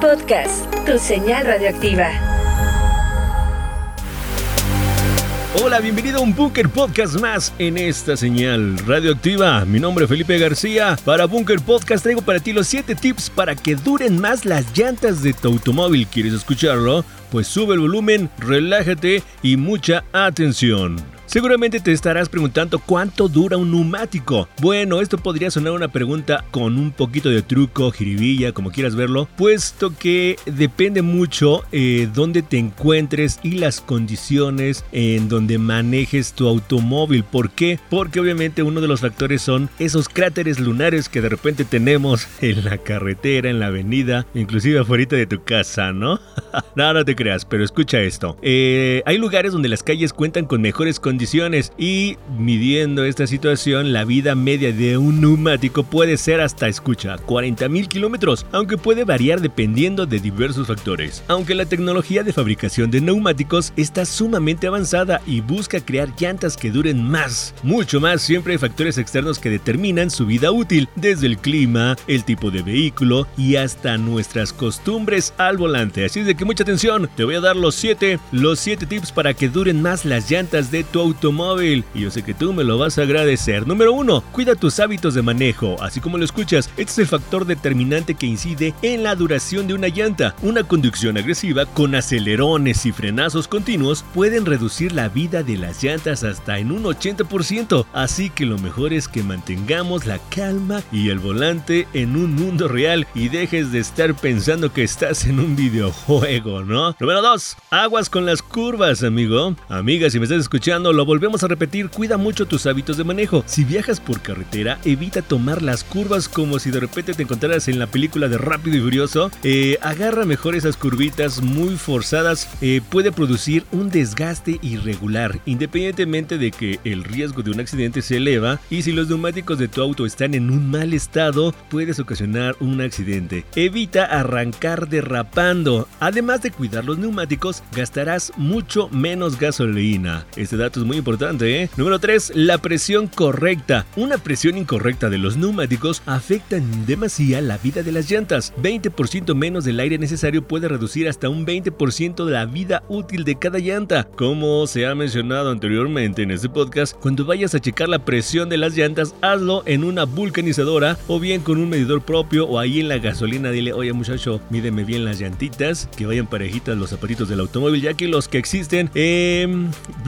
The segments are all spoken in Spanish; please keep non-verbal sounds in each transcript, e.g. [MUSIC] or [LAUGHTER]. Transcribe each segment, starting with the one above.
Podcast, tu señal radioactiva. Hola, bienvenido a un Bunker Podcast más en esta señal radioactiva. Mi nombre es Felipe García. Para Bunker Podcast traigo para ti los 7 tips para que duren más las llantas de tu automóvil. ¿Quieres escucharlo? Pues sube el volumen, relájate y mucha atención. Seguramente te estarás preguntando cuánto dura un neumático. Bueno, esto podría sonar una pregunta con un poquito de truco, jiribilla, como quieras verlo, puesto que depende mucho eh, dónde te encuentres y las condiciones en donde manejes tu automóvil. ¿Por qué? Porque obviamente uno de los factores son esos cráteres lunares que de repente tenemos en la carretera, en la avenida, inclusive afuera de tu casa, ¿no? [LAUGHS] no, no te creas, pero escucha esto. Eh, hay lugares donde las calles cuentan con mejores condiciones y midiendo esta situación la vida media de un neumático puede ser hasta escucha 40 mil kilómetros, aunque puede variar dependiendo de diversos factores. Aunque la tecnología de fabricación de neumáticos está sumamente avanzada y busca crear llantas que duren más, mucho más, siempre hay factores externos que determinan su vida útil, desde el clima, el tipo de vehículo y hasta nuestras costumbres al volante. Así de que mucha atención, te voy a dar los 7, los 7 tips para que duren más las llantas de tu automóvil y yo sé que tú me lo vas a agradecer. Número 1. Cuida tus hábitos de manejo. Así como lo escuchas, este es el factor determinante que incide en la duración de una llanta. Una conducción agresiva con acelerones y frenazos continuos pueden reducir la vida de las llantas hasta en un 80%. Así que lo mejor es que mantengamos la calma y el volante en un mundo real y dejes de estar pensando que estás en un videojuego, ¿no? Número 2. Aguas con las curvas, amigo. Amiga, si me estás escuchando, lo volvemos a repetir, cuida mucho tus hábitos de manejo. Si viajas por carretera, evita tomar las curvas como si de repente te encontraras en la película de Rápido y Furioso. Eh, agarra mejor esas curvitas muy forzadas. Eh, puede producir un desgaste irregular, independientemente de que el riesgo de un accidente se eleva y si los neumáticos de tu auto están en un mal estado, puedes ocasionar un accidente. Evita arrancar derrapando. Además de cuidar los neumáticos, gastarás mucho menos gasolina. Este dato es muy importante, ¿eh? Número 3. La presión correcta. Una presión incorrecta de los neumáticos afecta en demasía la vida de las llantas. 20% menos del aire necesario puede reducir hasta un 20% de la vida útil de cada llanta. Como se ha mencionado anteriormente en este podcast, cuando vayas a checar la presión de las llantas, hazlo en una vulcanizadora o bien con un medidor propio o ahí en la gasolina. Dile, oye muchacho, mídeme bien las llantitas, que vayan parejitas los zapatitos del automóvil, ya que los que existen eh,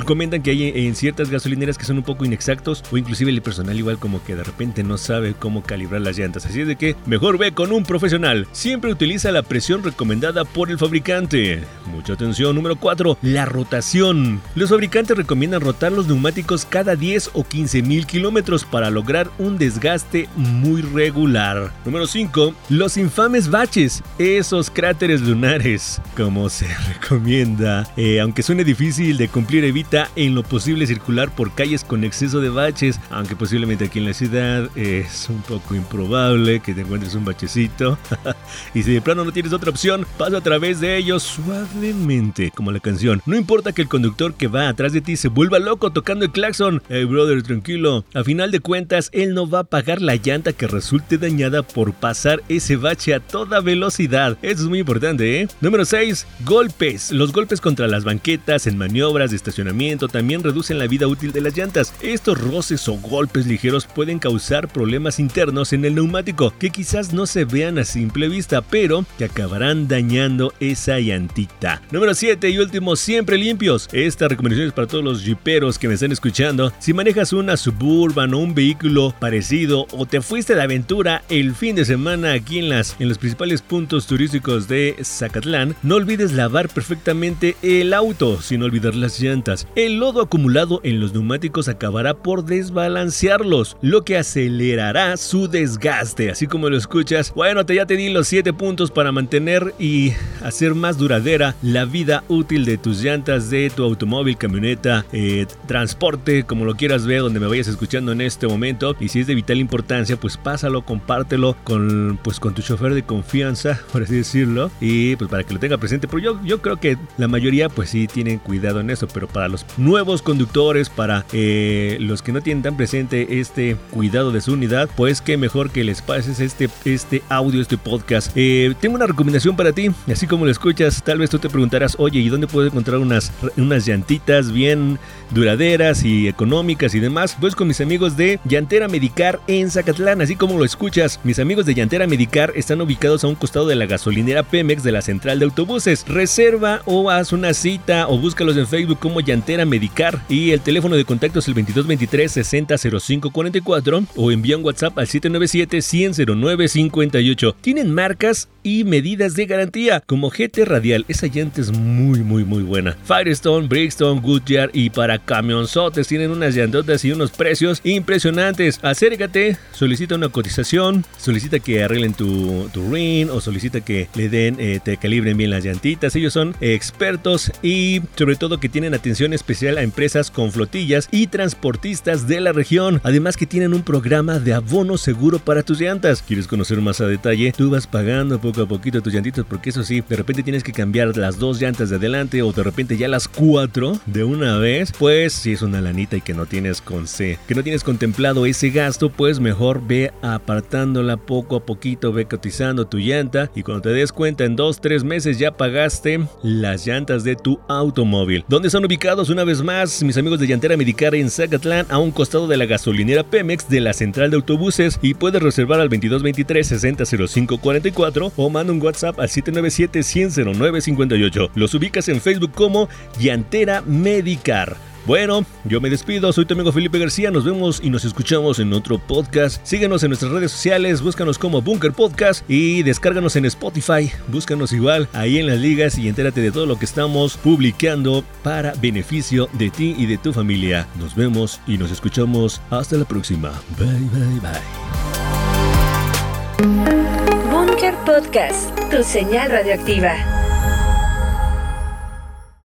comentan que hay en ciertas gasolineras que son un poco inexactos o inclusive el personal igual como que de repente no sabe cómo calibrar las llantas. Así es de que mejor ve con un profesional. Siempre utiliza la presión recomendada por el fabricante. Mucha atención. Número 4. La rotación. Los fabricantes recomiendan rotar los neumáticos cada 10 o 15 mil kilómetros para lograr un desgaste muy regular. Número 5. Los infames baches. Esos cráteres lunares. Como se [LAUGHS] recomienda. Eh, aunque suene difícil de cumplir, evita en lo posible circular por calles con exceso de baches, aunque posiblemente aquí en la ciudad es un poco improbable que te encuentres un bachecito. [LAUGHS] y si de plano no tienes otra opción, pasa a través de ellos suavemente, como la canción. No importa que el conductor que va atrás de ti se vuelva loco tocando el claxon. Hey brother, tranquilo. A final de cuentas, él no va a pagar la llanta que resulte dañada por pasar ese bache a toda velocidad. Eso es muy importante, ¿eh? Número 6. Golpes. Los golpes contra las banquetas en maniobras de estacionamiento también reducen la vida útil de las llantas. Estos roces o golpes ligeros pueden causar problemas internos en el neumático que quizás no se vean a simple vista, pero que acabarán dañando esa llantita. Número 7 y último, siempre limpios. Esta recomendación es para todos los jiperos que me están escuchando. Si manejas una Suburban o un vehículo parecido o te fuiste de aventura el fin de semana aquí en, las, en los principales puntos turísticos de Zacatlán, no olvides lavar perfectamente el auto sin olvidar las llantas. El lodo acumulado en los neumáticos acabará por desbalancearlos, lo que acelerará su desgaste. Así como lo escuchas, bueno, te ya te di los 7 puntos para mantener y hacer más duradera la vida útil de tus llantas, de tu automóvil, camioneta, eh, transporte, como lo quieras ver, donde me vayas escuchando en este momento. Y si es de vital importancia, pues pásalo, compártelo con, pues, con tu chofer de confianza, [LAUGHS] por así decirlo, y pues para que lo tenga presente. Pero yo, yo creo que la mayoría, pues sí, tienen cuidado en eso, pero para los nuevos conductores, para eh, los que no tienen tan presente este cuidado de su unidad, pues qué mejor que les pases este, este audio, este podcast. Eh, tengo una recomendación para ti, así como lo escuchas, tal vez tú te preguntarás, oye, ¿y dónde puedo encontrar unas, unas llantitas bien duraderas y económicas y demás? Pues con mis amigos de Llantera Medicar en Zacatlán, así como lo escuchas. Mis amigos de Llantera Medicar están ubicados a un costado de la gasolinera Pemex de la central de autobuses. Reserva o haz una cita o búscalos en Facebook como Llantera Medicar y el teléfono de contacto es el 2223 600544 o envía un WhatsApp al 797 100 58. Tienen marcas y medidas de garantía como GT Radial. Esa llanta es muy muy muy buena. Firestone, Brixton, Goodyear y para camionzotes tienen unas llantotas y unos precios impresionantes. Acércate, solicita una cotización, solicita que arreglen tu, tu ring o solicita que le den, eh, te calibren bien las llantitas. Ellos son expertos y sobre todo que tienen atención especial a empresas con flotillas y transportistas de la región. Además que tienen un programa de abono seguro para tus llantas. ¿Quieres conocer más a detalle? Tú vas pagando poco a poquito tus llantitas porque eso sí, de repente tienes que cambiar las dos llantas de adelante o de repente ya las cuatro de una vez. Pues si es una lanita y que no tienes con C, que no tienes contemplado ese gasto, pues mejor ve apartándola poco a poquito, ve cotizando tu llanta y cuando te des cuenta en dos, tres meses ya pagaste las llantas de tu automóvil. ¿Dónde están ubicados una vez más mis amigos de Llantera Medicar en Zacatlán a un costado de la gasolinera Pemex de la central de autobuses y puedes reservar al 2223 600544 o manda un WhatsApp al 797 100 58 Los ubicas en Facebook como Llantera Medicar. Bueno, yo me despido, soy tu amigo Felipe García, nos vemos y nos escuchamos en otro podcast. Síguenos en nuestras redes sociales, búscanos como Bunker Podcast y descárganos en Spotify, búscanos igual ahí en las ligas y entérate de todo lo que estamos publicando para beneficio de ti y de tu familia. Nos vemos y nos escuchamos hasta la próxima. Bye, bye, bye. Bunker Podcast, tu señal radioactiva.